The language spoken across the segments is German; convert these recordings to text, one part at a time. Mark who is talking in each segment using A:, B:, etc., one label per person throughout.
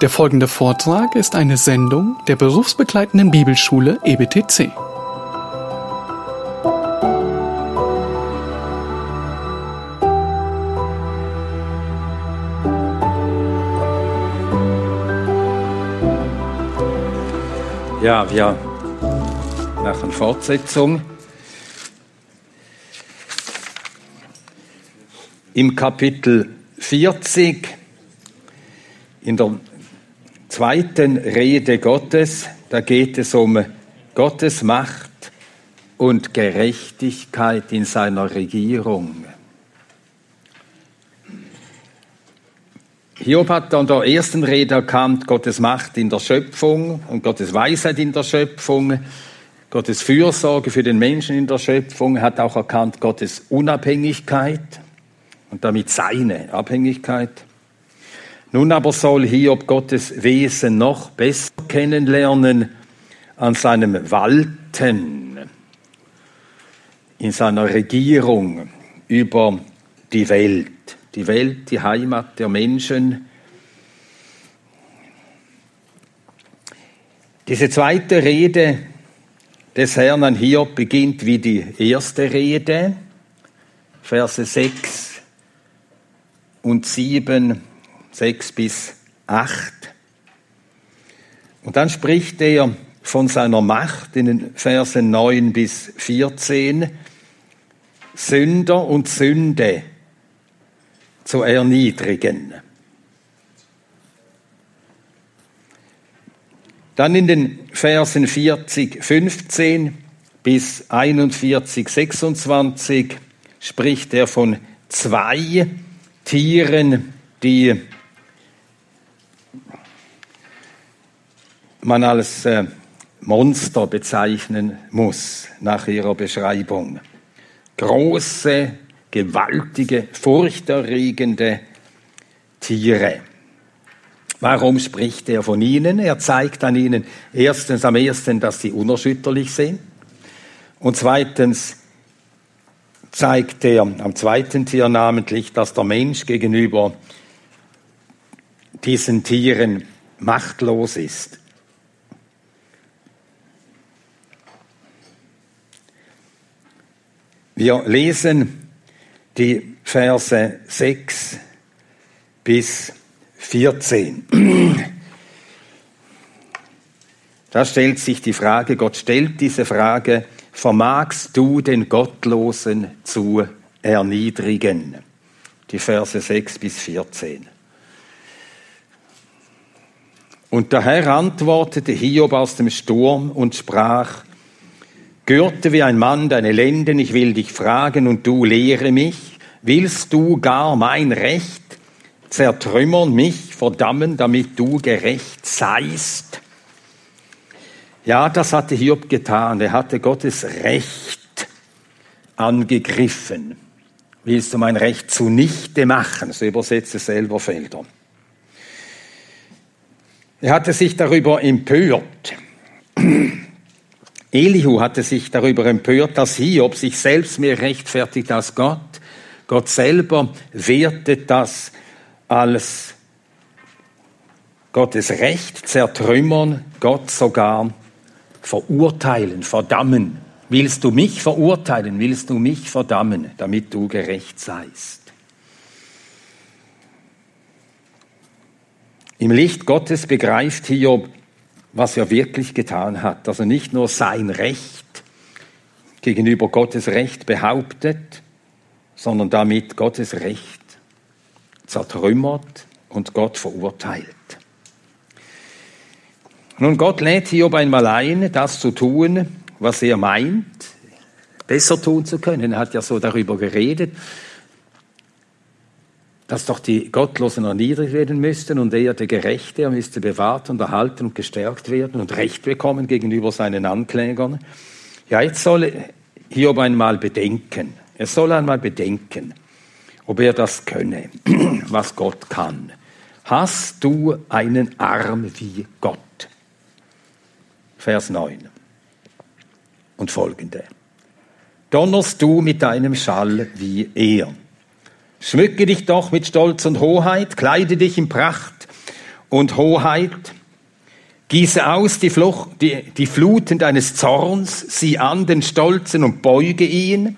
A: Der folgende Vortrag ist eine Sendung der berufsbegleitenden Bibelschule EBTC.
B: Ja, wir machen Fortsetzung. Im Kapitel 40, in der zweiten Rede Gottes, da geht es um Gottes Macht und Gerechtigkeit in seiner Regierung. Hiob hat an der ersten Rede erkannt, Gottes Macht in der Schöpfung und Gottes Weisheit in der Schöpfung, Gottes Fürsorge für den Menschen in der Schöpfung, hat auch erkannt Gottes Unabhängigkeit und damit seine Abhängigkeit. Nun aber soll Hiob Gottes Wesen noch besser kennenlernen an seinem Walten, in seiner Regierung über die Welt. Die Welt, die Heimat der Menschen. Diese zweite Rede des Herrn an Hiob beginnt wie die erste Rede, Verse 6 und 7, 6 bis 8. Und dann spricht er von seiner Macht in den Versen 9 bis 14, Sünder und Sünde zu erniedrigen. Dann in den Versen 40, 15 bis 41, 26 spricht er von zwei Tieren, die man als äh, Monster bezeichnen muss nach ihrer Beschreibung. Große, gewaltige, furchterregende Tiere. Warum spricht er von ihnen? Er zeigt an ihnen erstens am ersten, dass sie unerschütterlich sind und zweitens, zeigt er am zweiten Tier namentlich, dass der Mensch gegenüber diesen Tieren machtlos ist. Wir lesen die Verse 6 bis 14. Da stellt sich die Frage, Gott stellt diese Frage, vermagst du den Gottlosen zu erniedrigen? Die Verse 6 bis 14. Und der Herr antwortete Hiob aus dem Sturm und sprach, Gürte wie ein Mann deine Lenden, ich will dich fragen und du lehre mich, willst du gar mein Recht zertrümmern, mich verdammen, damit du gerecht seist? Ja, das hatte Hiob getan. Er hatte Gottes Recht angegriffen. Willst du mein Recht zunichte machen? So übersetzt es selber Felder. Er hatte sich darüber empört. Elihu hatte sich darüber empört, dass Hiob sich selbst mehr rechtfertigt als Gott. Gott selber wertet das als Gottes Recht zertrümmern, Gott sogar verurteilen, verdammen. Willst du mich verurteilen, willst du mich verdammen, damit du gerecht seist? Im Licht Gottes begreift Hiob, was er wirklich getan hat. Also nicht nur sein Recht gegenüber Gottes Recht behauptet, sondern damit Gottes Recht zertrümmert und Gott verurteilt. Nun, Gott lädt Hiob einmal ein, das zu tun, was er meint, besser tun zu können. Er hat ja so darüber geredet, dass doch die Gottlosen erniedrigt werden müssten und er, der Gerechte, er müsste bewahrt und erhalten und gestärkt werden und Recht bekommen gegenüber seinen Anklägern. Ja, jetzt soll Hiob einmal bedenken. Er soll einmal bedenken, ob er das könne, was Gott kann. Hast du einen Arm wie Gott? Vers 9 und folgende. Donnerst du mit deinem Schall wie er? Schmücke dich doch mit Stolz und Hoheit, kleide dich in Pracht und Hoheit. Gieße aus die, Fluch, die, die Fluten deines Zorns, sieh an den Stolzen und beuge ihn,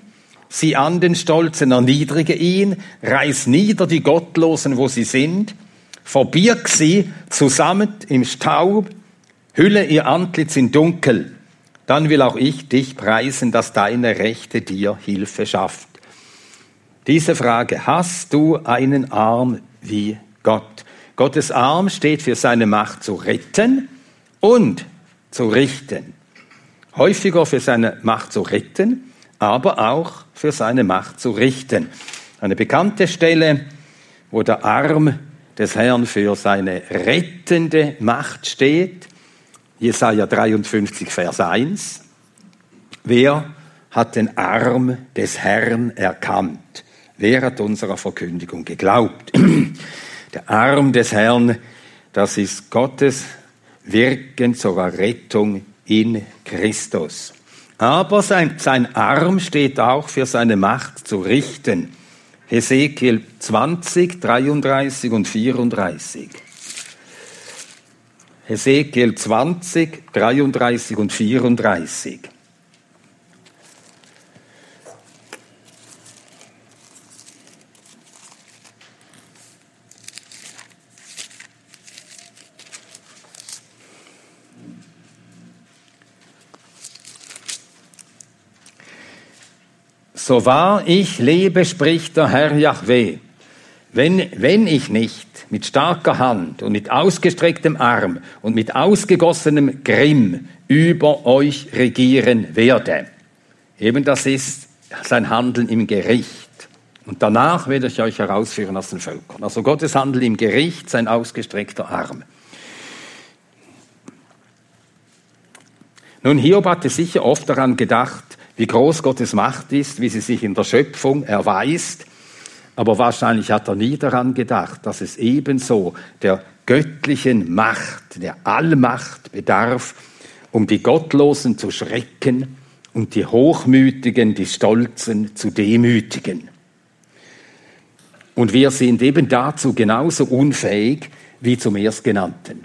B: sieh an den Stolzen, erniedrige ihn, reiß nieder die Gottlosen, wo sie sind, verbirg sie zusammen im Staub, hülle ihr Antlitz in Dunkel, dann will auch ich dich preisen, dass deine Rechte dir Hilfe schafft. Diese Frage, hast du einen Arm wie Gott? Gottes Arm steht für seine Macht zu retten und zu richten. Häufiger für seine Macht zu retten, aber auch für seine Macht zu richten. Eine bekannte Stelle, wo der Arm des Herrn für seine rettende Macht steht, Jesaja 53, Vers 1. Wer hat den Arm des Herrn erkannt? Wer hat unserer Verkündigung geglaubt? Der Arm des Herrn, das ist Gottes Wirken zur Rettung in Christus. Aber sein, sein Arm steht auch für seine Macht zu richten. Hesekiel 20, 33 und 34. Hesekiel 20, 33 und 34. So wahr ich lebe, spricht der Herr Yahweh, wenn, wenn ich nicht mit starker Hand und mit ausgestrecktem Arm und mit ausgegossenem Grimm über euch regieren werde. Eben das ist sein Handeln im Gericht. Und danach werde ich euch herausführen aus den Völkern. Also Gottes Handeln im Gericht, sein ausgestreckter Arm. Nun, Hiob hatte sicher oft daran gedacht, wie groß Gottes Macht ist, wie sie sich in der Schöpfung erweist. Aber wahrscheinlich hat er nie daran gedacht, dass es ebenso der göttlichen Macht, der Allmacht bedarf, um die Gottlosen zu schrecken und die Hochmütigen, die Stolzen zu demütigen. Und wir sind eben dazu genauso unfähig wie zum Erstgenannten.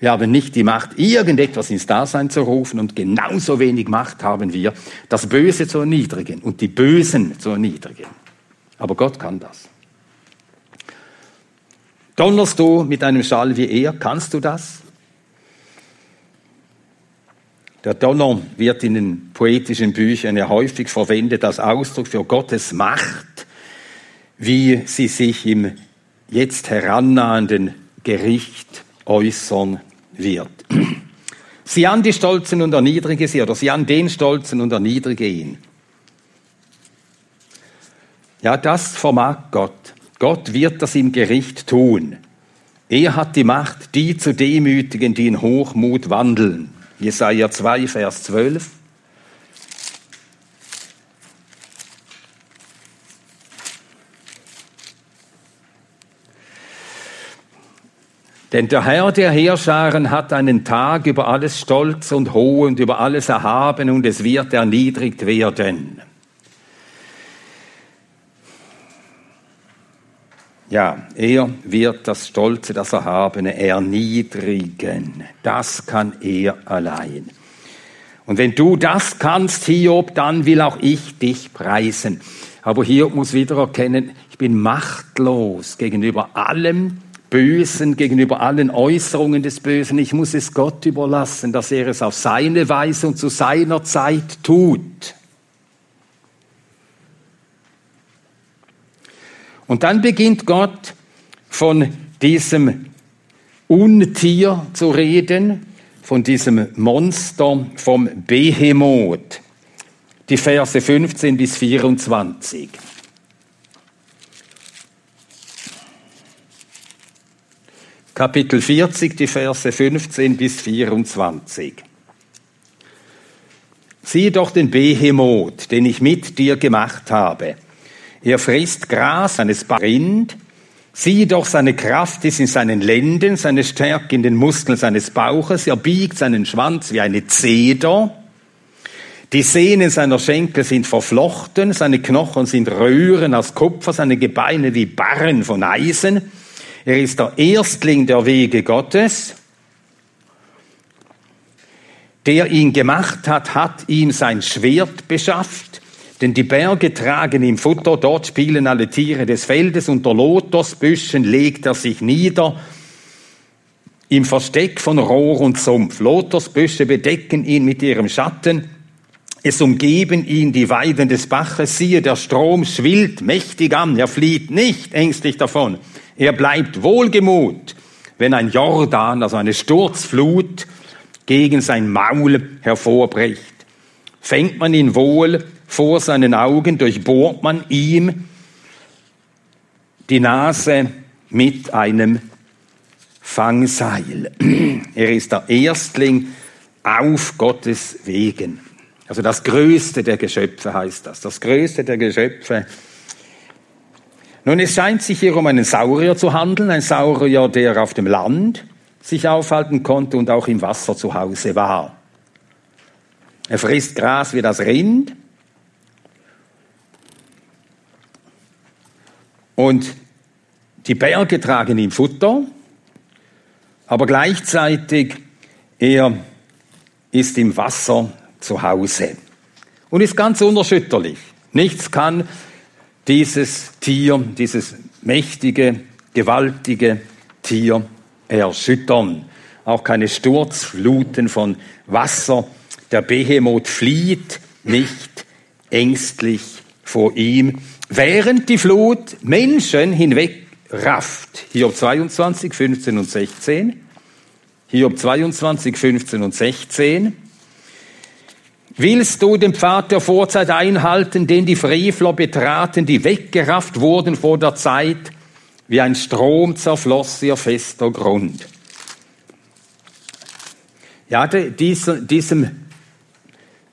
B: Wir haben nicht die Macht, irgendetwas ins Dasein zu rufen und genauso wenig Macht haben wir, das Böse zu erniedrigen und die Bösen zu erniedrigen. Aber Gott kann das. Donnerst du mit einem Schall wie er? Kannst du das? Der Donner wird in den poetischen Büchern ja häufig verwendet als Ausdruck für Gottes Macht, wie sie sich im jetzt herannahenden Gericht äußern wird. Sieh an die Stolzen und erniedrige sie, oder sieh an den Stolzen und erniedrige ihn. Ja, das vermag Gott. Gott wird das im Gericht tun. Er hat die Macht, die zu demütigen, die in Hochmut wandeln. Jesaja 2, Vers 12. Denn der Herr der Heerscharen hat einen Tag über alles Stolz und Hohe und über alles Erhaben und es wird erniedrigt werden. Ja, er wird das Stolze, das Erhabene erniedrigen. Das kann er allein. Und wenn du das kannst, Hiob, dann will auch ich dich preisen. Aber Hiob muss wieder erkennen, ich bin machtlos gegenüber allem, Bösen, gegenüber allen Äußerungen des Bösen. Ich muss es Gott überlassen, dass er es auf seine Weise und zu seiner Zeit tut. Und dann beginnt Gott von diesem Untier zu reden, von diesem Monster, vom Behemoth. Die Verse 15 bis 24. Kapitel 40, die Verse 15 bis 24. Sieh doch den Behemoth, den ich mit dir gemacht habe. Er frisst Gras, seines Rind. Sieh doch, seine Kraft ist in seinen Lenden, seine Stärke in den Muskeln seines Bauches. Er biegt seinen Schwanz wie eine Zeder. Die Sehnen seiner Schenkel sind verflochten, seine Knochen sind Röhren aus Kupfer, seine Gebeine wie Barren von Eisen. Er ist der Erstling der Wege Gottes. Der ihn gemacht hat, hat ihm sein Schwert beschafft. Denn die Berge tragen ihm Futter, dort spielen alle Tiere des Feldes, unter Lotosbüschen legt er sich nieder, im Versteck von Rohr und Sumpf. Lotosbüsche bedecken ihn mit ihrem Schatten, es umgeben ihn die Weiden des Baches, siehe, der Strom schwillt mächtig an, er flieht nicht ängstlich davon, er bleibt wohlgemut, wenn ein Jordan, also eine Sturzflut, gegen sein Maul hervorbricht. Fängt man ihn wohl vor seinen Augen, durchbohrt man ihm die Nase mit einem Fangseil. Er ist der Erstling auf Gottes Wegen. Also das Größte der Geschöpfe heißt das. Das Größte der Geschöpfe. Nun, es scheint sich hier um einen Saurier zu handeln, ein Saurier, der auf dem Land sich aufhalten konnte und auch im Wasser zu Hause war. Er frisst Gras wie das Rind und die Berge tragen ihm Futter, aber gleichzeitig er ist im Wasser zu Hause und ist ganz unerschütterlich. Nichts kann dieses Tier, dieses mächtige, gewaltige Tier erschüttern. Auch keine Sturzfluten von Wasser. Der Behemoth flieht nicht ängstlich vor ihm, während die Flut Menschen hinwegrafft. Hiob 22, 15 und 16. Hiob 22, 15 und 16. Willst du den Pfad der Vorzeit einhalten, den die Frevler betraten, die weggerafft wurden vor der Zeit? Wie ein Strom zerfloss ihr fester Grund. Ja, diesem, diesem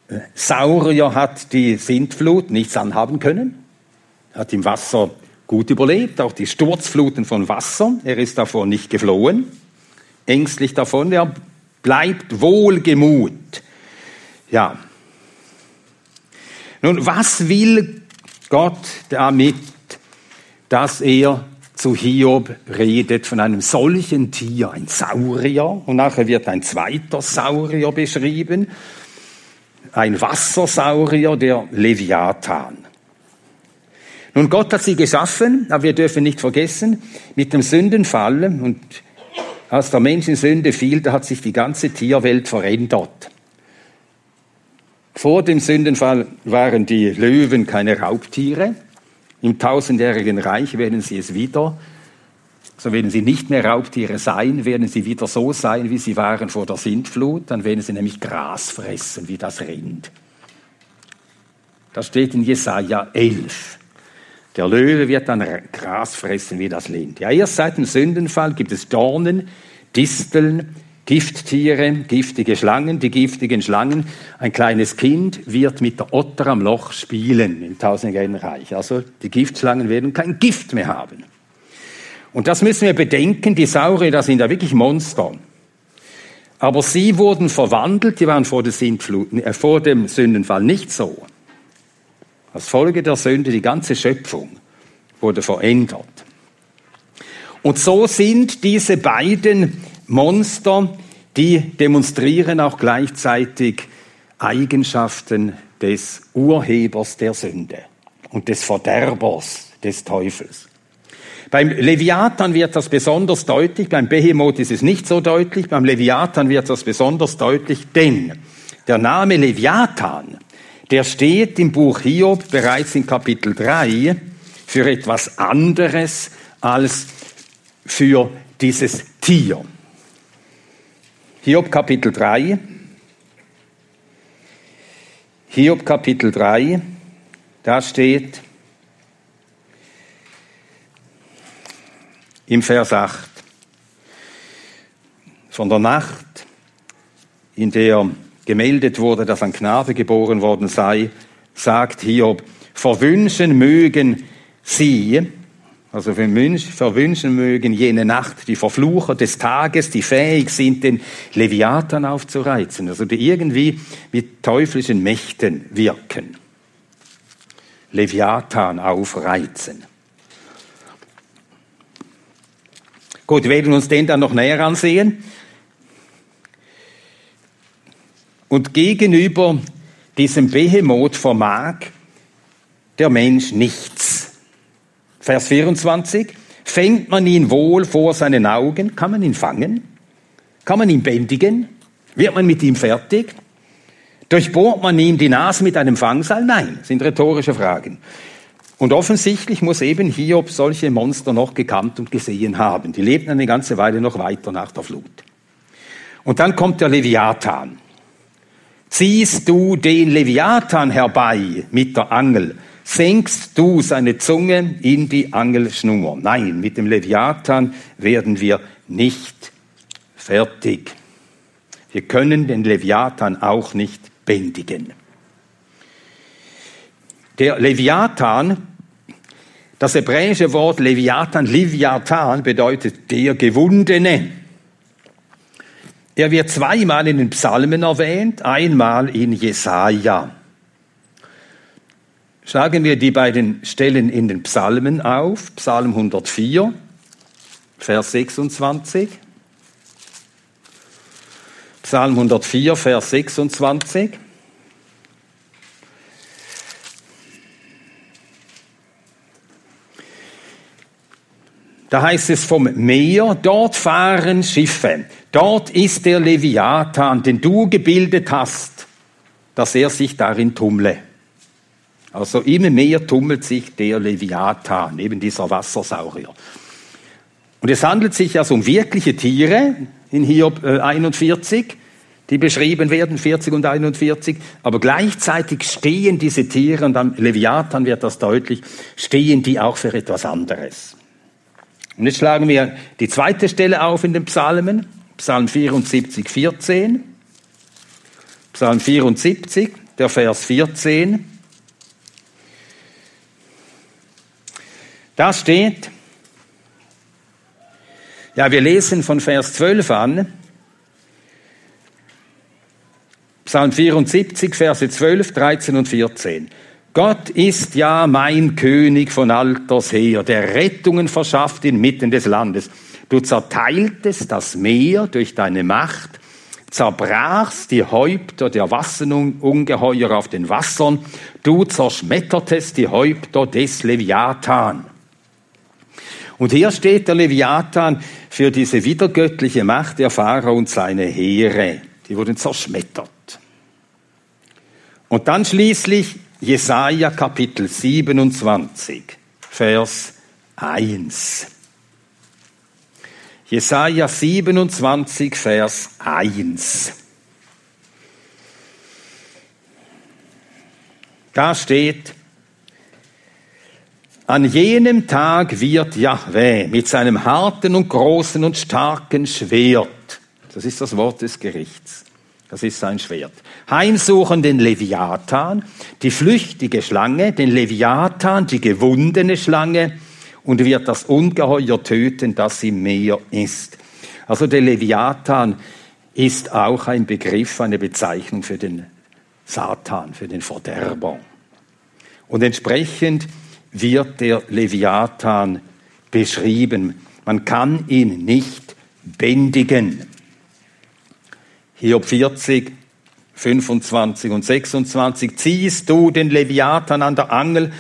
B: äh, Saurier hat die Sintflut nichts anhaben können, hat im Wasser gut überlebt, auch die Sturzfluten von Wasser. Er ist davor nicht geflohen, ängstlich davon, er bleibt wohlgemut. Ja, nun, was will Gott damit, dass er zu Hiob redet von einem solchen Tier, ein Saurier, und nachher wird ein zweiter Saurier beschrieben, ein Wassersaurier, der Leviathan. Nun, Gott hat sie geschaffen, aber wir dürfen nicht vergessen, mit dem Sündenfall und als der Mensch in Sünde fiel, da hat sich die ganze Tierwelt verändert. Vor dem Sündenfall waren die Löwen keine Raubtiere. Im tausendjährigen Reich werden sie es wieder. So werden sie nicht mehr Raubtiere sein, werden sie wieder so sein, wie sie waren vor der Sintflut. Dann werden sie nämlich Gras fressen, wie das Rind. Das steht in Jesaja 11. Der Löwe wird dann Gras fressen wie das Rind. Ja, erst seit dem Sündenfall gibt es Dornen, Disteln, Gifttiere, giftige Schlangen, die giftigen Schlangen. Ein kleines Kind wird mit der Otter am Loch spielen im tausendjährigen Reich. Also die Giftschlangen werden kein Gift mehr haben. Und das müssen wir bedenken, die Saurier, das sind ja wirklich Monster. Aber sie wurden verwandelt, die waren vor, äh, vor dem Sündenfall nicht so. Als Folge der Sünde, die ganze Schöpfung wurde verändert. Und so sind diese beiden Monster, die demonstrieren auch gleichzeitig Eigenschaften des Urhebers der Sünde und des Verderbers des Teufels. Beim Leviathan wird das besonders deutlich, beim Behemoth ist es nicht so deutlich, beim Leviathan wird das besonders deutlich, denn der Name Leviathan, der steht im Buch Hiob bereits in Kapitel 3 für etwas anderes als für dieses Tier. Hiob Kapitel 3. Hiob Kapitel 3, da steht im Vers 8, von der Nacht, in der gemeldet wurde, dass ein Knabe geboren worden sei, sagt Hiob, verwünschen mögen sie, also verwünschen mögen jene Nacht die Verflucher des Tages, die fähig sind, den Leviathan aufzureizen, also die irgendwie mit teuflischen Mächten wirken. Leviathan aufreizen. Gut, wir werden uns den dann noch näher ansehen. Und gegenüber diesem Behemoth vermag der Mensch nichts. Vers 24. Fängt man ihn wohl vor seinen Augen? Kann man ihn fangen? Kann man ihn bändigen? Wird man mit ihm fertig? Durchbohrt man ihm die Nase mit einem Fangseil? Nein, sind rhetorische Fragen. Und offensichtlich muss eben Hiob solche Monster noch gekannt und gesehen haben. Die lebten eine ganze Weile noch weiter nach der Flut. Und dann kommt der Leviathan. Ziehst du den Leviathan herbei mit der Angel, senkst du seine Zunge in die Angelschnur. Nein, mit dem Leviathan werden wir nicht fertig. Wir können den Leviathan auch nicht bändigen. Der Leviathan, das hebräische Wort Leviathan, Leviathan bedeutet der Gewundene. Er wird zweimal in den Psalmen erwähnt, einmal in Jesaja. Schlagen wir die beiden Stellen in den Psalmen auf. Psalm 104, Vers 26. Psalm 104, Vers 26. Da heißt es vom Meer, dort fahren Schiffe, dort ist der Leviathan, den du gebildet hast, dass er sich darin tummle. Also immer mehr tummelt sich der Leviathan, eben dieser Wassersaurier. Und es handelt sich also um wirkliche Tiere in Hiob 41, äh, die beschrieben werden, 40 und 41, aber gleichzeitig stehen diese Tiere, und am Leviathan wird das deutlich, stehen die auch für etwas anderes. Und jetzt schlagen wir die zweite Stelle auf in den Psalmen, Psalm 74, 14. Psalm 74, der Vers 14. Da steht, ja, wir lesen von Vers 12 an, Psalm 74, Verse 12, 13 und 14. Gott ist ja mein König von alters her, der Rettungen verschafft inmitten des Landes. Du zerteiltest das Meer durch deine Macht, zerbrachst die Häupter der Wasserungeheuer auf den Wassern, du zerschmettertest die Häupter des Leviathan. Und hier steht der Leviathan für diese wiedergöttliche Macht der Pharao und seine Heere. Die wurden zerschmettert. Und dann schließlich Jesaja Kapitel 27, Vers 1. Jesaja 27, Vers 1. Da steht, an jenem Tag wird Jahweh mit seinem harten und großen und starken Schwert, das ist das Wort des Gerichts, das ist sein Schwert, heimsuchen den Leviathan, die flüchtige Schlange, den Leviathan, die gewundene Schlange, und wird das Ungeheuer töten, das im Meer ist. Also der Leviathan ist auch ein Begriff, eine Bezeichnung für den Satan, für den Verderber. Und entsprechend wird der Leviathan beschrieben. Man kann ihn nicht bändigen. Hiob 40, 25 und 26, ziehst du den Leviathan an der Angel,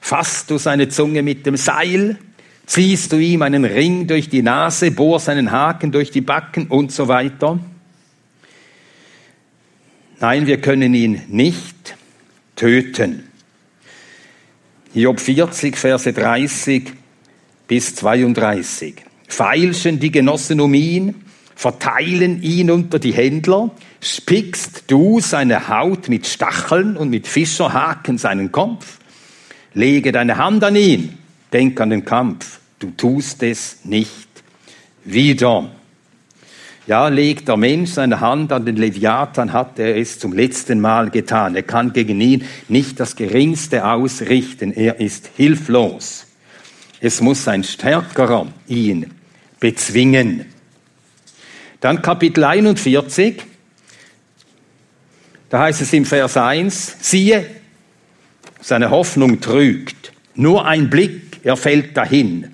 B: fasst du seine Zunge mit dem Seil, ziehst du ihm einen Ring durch die Nase, bohr seinen Haken durch die Backen und so weiter. Nein, wir können ihn nicht töten. Hiob 40, Verse 30 bis 32. Feilschen die Genossen um ihn, verteilen ihn unter die Händler, spickst du seine Haut mit Stacheln und mit Fischerhaken seinen Kopf, lege deine Hand an ihn, denk an den Kampf, du tust es nicht wieder. Ja, legt der Mensch seine Hand an den Leviathan, hat er es zum letzten Mal getan. Er kann gegen ihn nicht das Geringste ausrichten. Er ist hilflos. Es muss ein Stärkerer ihn bezwingen. Dann Kapitel 41, da heißt es im Vers 1, siehe, seine Hoffnung trügt, nur ein Blick, er fällt dahin.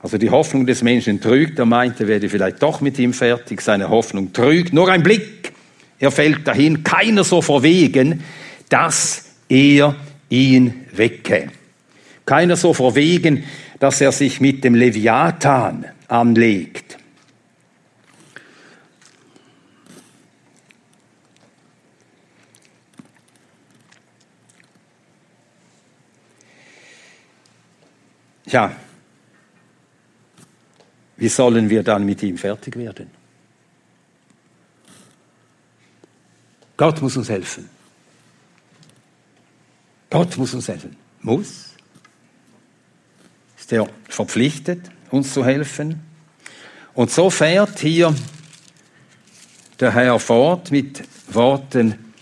B: Also die Hoffnung des Menschen trügt, er meinte, er werde vielleicht doch mit ihm fertig, seine Hoffnung trügt, nur ein Blick, er fällt dahin, keiner so verwegen, dass er ihn wecke. Keiner so verwegen, dass er sich mit dem Leviathan anlegt. Ja, wie sollen wir dann mit ihm fertig werden? Gott muss uns helfen. Gott muss uns helfen. Muss. Ist er verpflichtet, uns zu helfen? Und so fährt hier der Herr fort mit Worten,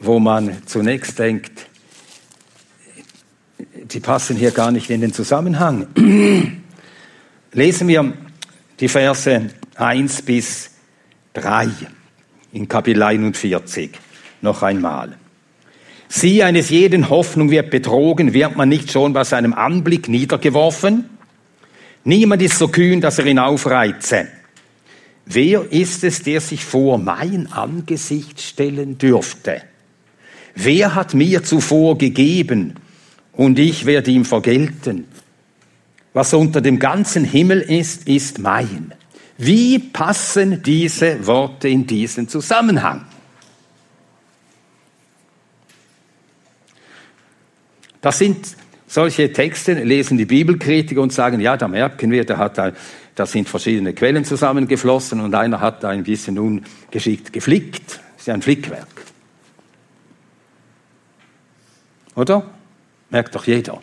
B: wo man zunächst denkt, die passen hier gar nicht in den Zusammenhang. Lesen wir die Verse 1 bis 3 in Kapitel 41 noch einmal. Sie eines jeden Hoffnung wird betrogen, wird man nicht schon bei seinem Anblick niedergeworfen? Niemand ist so kühn, dass er ihn aufreize. Wer ist es, der sich vor mein Angesicht stellen dürfte? Wer hat mir zuvor gegeben und ich werde ihm vergelten? Was unter dem ganzen Himmel ist, ist mein. Wie passen diese Worte in diesen Zusammenhang? Das sind solche Texte, lesen die Bibelkritiker und sagen, ja, da merken wir, da, hat, da sind verschiedene Quellen zusammengeflossen und einer hat ein bisschen ungeschickt geflickt. Das ist ja ein Flickwerk. Oder? Merkt doch jeder.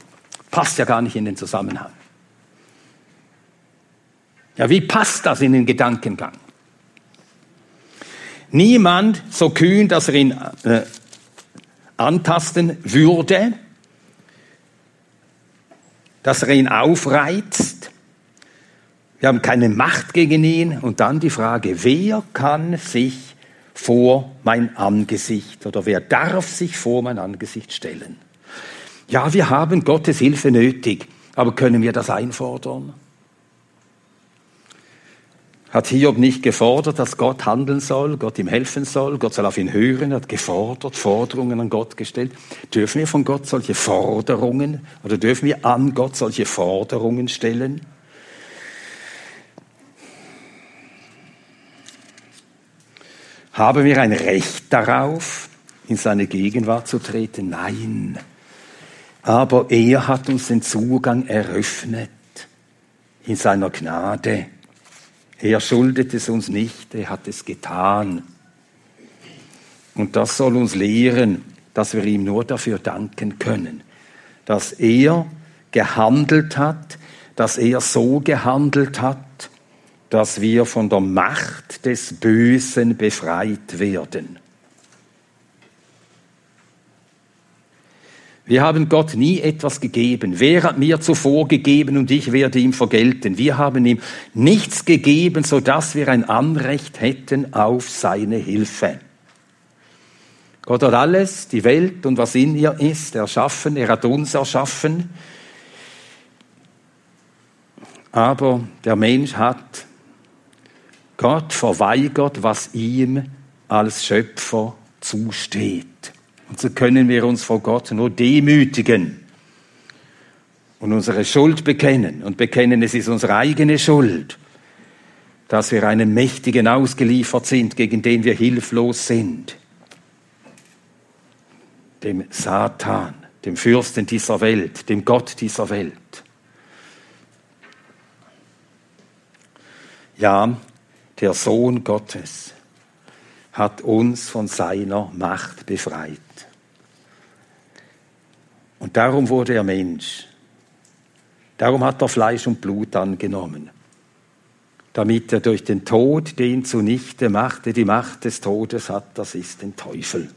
B: Passt ja gar nicht in den Zusammenhang. Ja, wie passt das in den Gedankengang? Niemand so kühn, dass er ihn äh, antasten würde, dass er ihn aufreizt. Wir haben keine Macht gegen ihn. Und dann die Frage, wer kann sich vor mein Angesicht oder wer darf sich vor mein Angesicht stellen? Ja, wir haben Gottes Hilfe nötig, aber können wir das einfordern? Hat Hiob nicht gefordert, dass Gott handeln soll, Gott ihm helfen soll, Gott soll auf ihn hören, hat gefordert, Forderungen an Gott gestellt. Dürfen wir von Gott solche Forderungen oder dürfen wir an Gott solche Forderungen stellen? Haben wir ein Recht darauf, in seine Gegenwart zu treten? Nein. Aber er hat uns den Zugang eröffnet in seiner Gnade. Er schuldet es uns nicht, er hat es getan. Und das soll uns lehren, dass wir ihm nur dafür danken können, dass er gehandelt hat, dass er so gehandelt hat, dass wir von der Macht des Bösen befreit werden. Wir haben Gott nie etwas gegeben. Wer hat mir zuvor gegeben und ich werde ihm vergelten? Wir haben ihm nichts gegeben, so dass wir ein Anrecht hätten auf seine Hilfe. Gott hat alles, die Welt und was in ihr ist, erschaffen. Er hat uns erschaffen. Aber der Mensch hat Gott verweigert, was ihm als Schöpfer zusteht. Und so können wir uns vor Gott nur demütigen und unsere Schuld bekennen und bekennen, es ist unsere eigene Schuld, dass wir einem Mächtigen ausgeliefert sind, gegen den wir hilflos sind, dem Satan, dem Fürsten dieser Welt, dem Gott dieser Welt. Ja, der Sohn Gottes hat uns von seiner Macht befreit. Und darum wurde er Mensch. Darum hat er Fleisch und Blut angenommen, damit er durch den Tod den zunichte machte, die Macht des Todes hat, das ist den Teufel.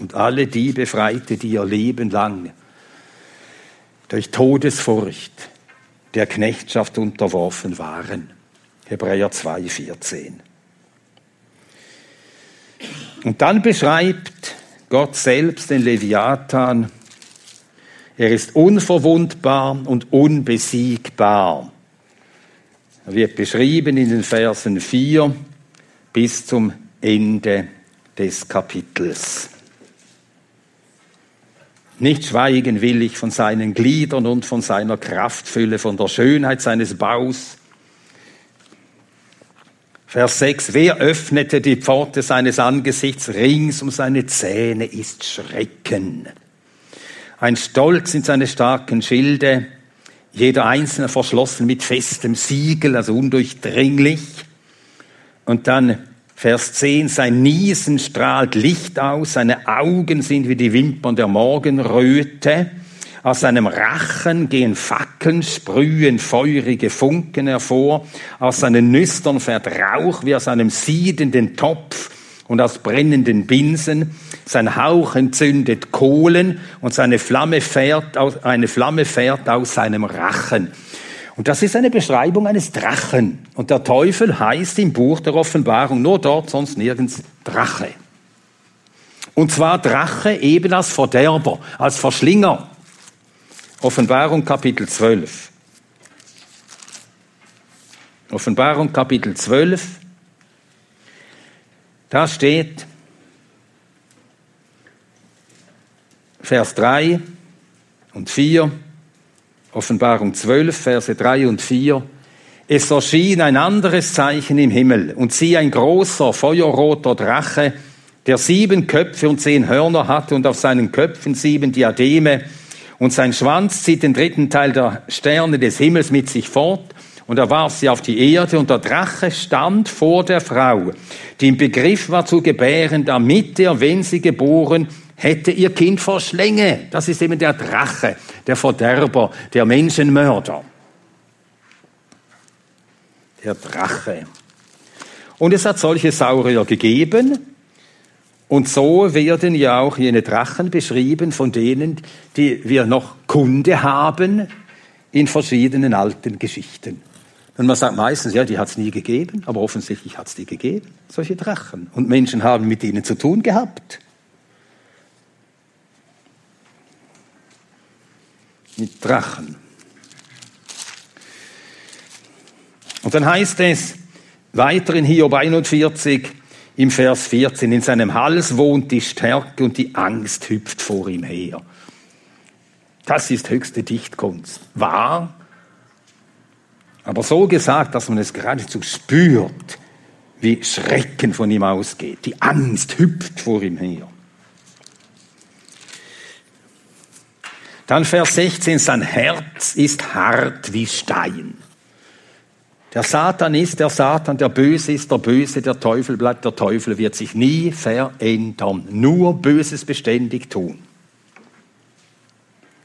B: Und alle die befreite, die ihr Leben lang durch Todesfurcht der Knechtschaft unterworfen waren. Hebräer 2, 14. Und dann beschreibt Gott selbst den Leviathan er ist unverwundbar und unbesiegbar. Er wird beschrieben in den Versen 4 bis zum Ende des Kapitels. Nicht schweigen will ich von seinen Gliedern und von seiner Kraftfülle, von der Schönheit seines Baus. Vers 6. Wer öffnete die Pforte seines Angesichts? Rings um seine Zähne ist Schrecken. Ein Stolz sind seine starken Schilde, jeder einzelne verschlossen mit festem Siegel, also undurchdringlich. Und dann Vers 10, sein Niesen strahlt Licht aus, seine Augen sind wie die Wimpern der Morgenröte, aus seinem Rachen gehen Fackeln, sprühen feurige Funken hervor, aus seinen Nüstern fährt Rauch wie aus einem siedenden Topf und aus brennenden Binsen, sein Hauch entzündet Kohlen und seine Flamme fährt aus, eine Flamme fährt aus seinem Rachen. Und das ist eine Beschreibung eines Drachen. Und der Teufel heißt im Buch der Offenbarung nur dort, sonst nirgends Drache. Und zwar Drache eben als Verderber, als Verschlinger. Offenbarung Kapitel 12. Offenbarung Kapitel 12. Da steht Vers 3 und 4. Offenbarung 12, Verse 3 und 4. Es erschien ein anderes Zeichen im Himmel und sieh ein großer, feuerroter Drache, der sieben Köpfe und zehn Hörner hatte und auf seinen Köpfen sieben Diademe und sein Schwanz zieht den dritten Teil der Sterne des Himmels mit sich fort und er warf sie auf die Erde und der Drache stand vor der Frau, die im Begriff war zu gebären, damit er, wenn sie geboren, hätte ihr Kind verschlänge. Das ist eben der Drache, der Verderber, der Menschenmörder. Der Drache. Und es hat solche Saurier gegeben. Und so werden ja auch jene Drachen beschrieben, von denen, die wir noch Kunde haben in verschiedenen alten Geschichten. Und man sagt meistens, ja, die hat es nie gegeben, aber offensichtlich hat es die gegeben, solche Drachen. Und Menschen haben mit ihnen zu tun gehabt. mit Drachen. Und dann heißt es weiter in Hiob 41 im Vers 14, in seinem Hals wohnt die Stärke und die Angst hüpft vor ihm her. Das ist höchste Dichtkunst. Wahr, aber so gesagt, dass man es geradezu spürt, wie Schrecken von ihm ausgeht. Die Angst hüpft vor ihm her. Dann Vers 16, sein Herz ist hart wie Stein. Der Satan ist der Satan, der Böse ist der Böse, der Teufel bleibt der Teufel, wird sich nie verändern, nur Böses beständig tun.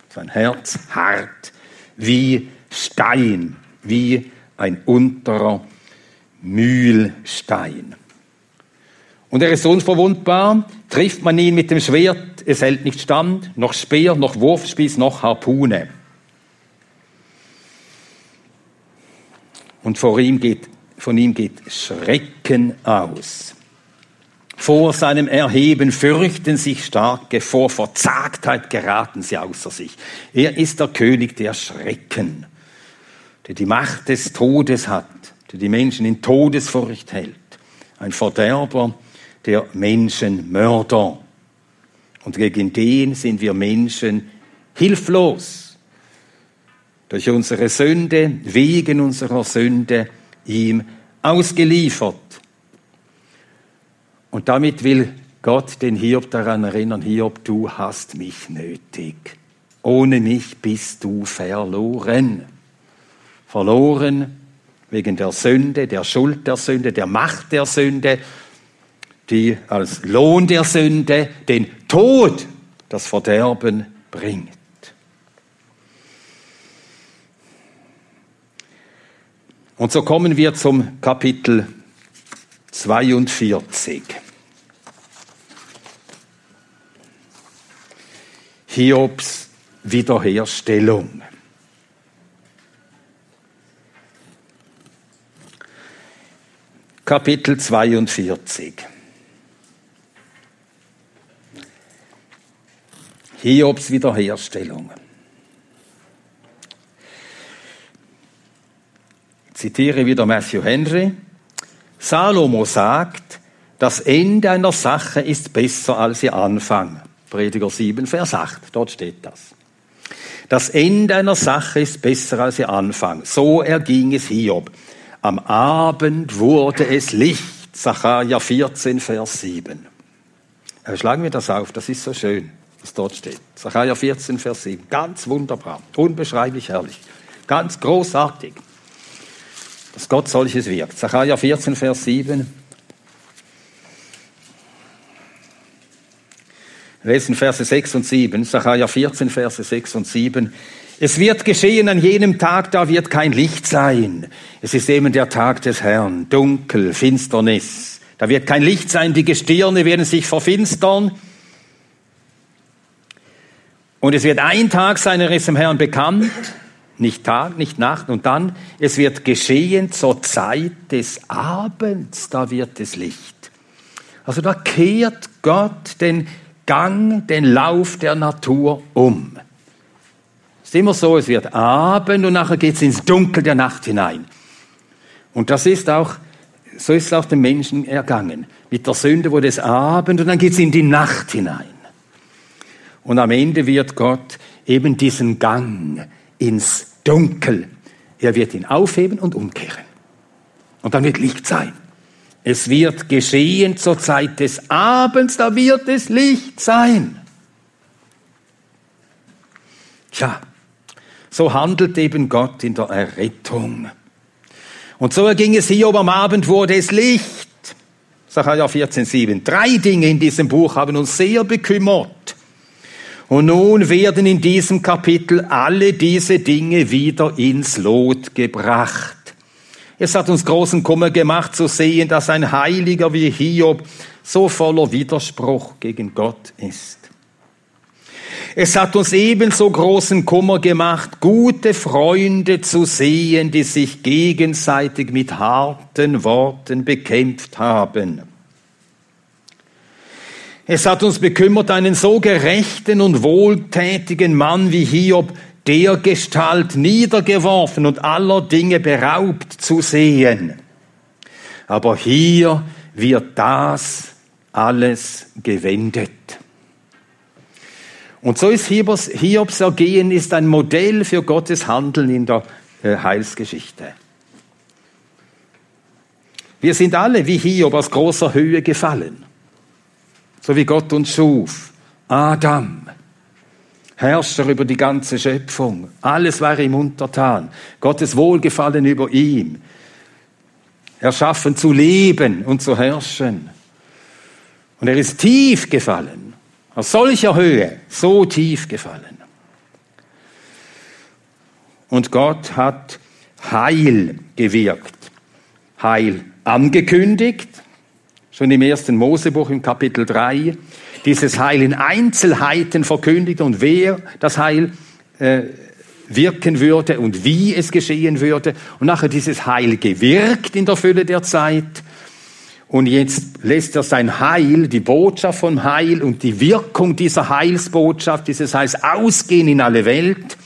B: Sein Herz hart wie Stein, wie ein unterer Mühlstein. Und er ist unverwundbar, trifft man ihn mit dem Schwert, es hält nicht stand, noch Speer, noch Wurfspieß, noch Harpune. Und vor ihm geht, von ihm geht Schrecken aus. Vor seinem Erheben fürchten sich Starke, vor Verzagtheit geraten sie außer sich. Er ist der König der Schrecken, der die Macht des Todes hat, der die Menschen in Todesfurcht hält. Ein Verderber, der Menschenmörder. Und gegen den sind wir Menschen hilflos. Durch unsere Sünde, wegen unserer Sünde ihm ausgeliefert. Und damit will Gott den Hiob daran erinnern, Hiob, du hast mich nötig. Ohne mich bist du verloren. Verloren wegen der Sünde, der Schuld der Sünde, der Macht der Sünde die als Lohn der Sünde den Tod, das Verderben bringt. Und so kommen wir zum Kapitel 42. Hiobs Wiederherstellung. Kapitel 42. Hiobs Wiederherstellung. Jetzt zitiere wieder Matthew Henry, Salomo sagt, das Ende einer Sache ist besser als ihr Anfang. Prediger 7, Vers 8, dort steht das. Das Ende einer Sache ist besser als ihr Anfang. So erging es Hiob. Am Abend wurde es Licht. Sacharja 14, Vers 7. Äh, schlagen wir das auf, das ist so schön, was dort steht. Sacharja 14, Vers 7. Ganz wunderbar, unbeschreiblich herrlich, ganz großartig, dass Gott solches wirkt. Sacharja 14, Vers 7. lesen Verse 6 und 7, Sacharja 14, Verse 6 und 7. Es wird geschehen an jenem Tag, da wird kein Licht sein. Es ist eben der Tag des Herrn, dunkel, Finsternis. Da wird kein Licht sein, die Gestirne werden sich verfinstern. Und es wird ein Tag sein, er ist dem Herrn bekannt, nicht Tag, nicht Nacht. Und dann, es wird geschehen zur Zeit des Abends, da wird es Licht. Also da kehrt Gott den Gang, den Lauf der Natur um. Ist immer so, es wird Abend und nachher geht es ins Dunkel der Nacht hinein. Und das ist auch, so ist es auch den Menschen ergangen. Mit der Sünde wurde es Abend und dann geht es in die Nacht hinein. Und am Ende wird Gott eben diesen Gang ins Dunkel, er wird ihn aufheben und umkehren. Und dann wird Licht sein. Es wird geschehen zur Zeit des Abends, da wird es Licht sein. Tja, so handelt eben Gott in der Errettung. Und so erging es hier, am Abend wurde es Licht. Sacharja 14,7. Drei Dinge in diesem Buch haben uns sehr bekümmert. Und nun werden in diesem Kapitel alle diese Dinge wieder ins Lot gebracht. Es hat uns großen Kummer gemacht zu sehen, dass ein Heiliger wie Hiob so voller Widerspruch gegen Gott ist. Es hat uns ebenso großen Kummer gemacht, gute Freunde zu sehen, die sich gegenseitig mit harten Worten bekämpft haben. Es hat uns bekümmert, einen so gerechten und wohltätigen Mann wie Hiob der Gestalt niedergeworfen und aller Dinge beraubt zu sehen. Aber hier wird das alles gewendet. Und so ist Hiobs, Hiobs Ergehen ist ein Modell für Gottes Handeln in der äh, Heilsgeschichte. Wir sind alle wie Hiob aus großer Höhe gefallen, so wie Gott uns schuf. Adam, Herrscher über die ganze Schöpfung. Alles war ihm untertan. Gottes Wohlgefallen über ihm. Erschaffen zu leben und zu herrschen. Und er ist tief gefallen. Aus solcher Höhe, so tief gefallen. Und Gott hat Heil gewirkt. Heil angekündigt. Schon im ersten Mosebuch im Kapitel 3 dieses Heil in Einzelheiten verkündigt und wer das Heil äh, wirken würde und wie es geschehen würde. Und nachher dieses Heil gewirkt in der Fülle der Zeit. Und jetzt lässt er sein Heil, die Botschaft von Heil und die Wirkung dieser Heilsbotschaft, dieses Heils ausgehen in alle Welt.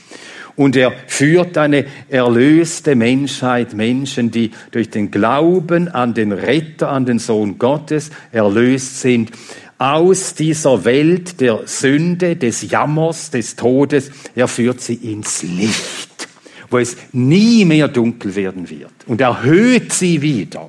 B: Und er führt eine erlöste Menschheit, Menschen, die durch den Glauben an den Retter, an den Sohn Gottes erlöst sind, aus dieser Welt der Sünde, des Jammers, des Todes. Er führt sie ins Licht, wo es nie mehr dunkel werden wird und erhöht sie wieder.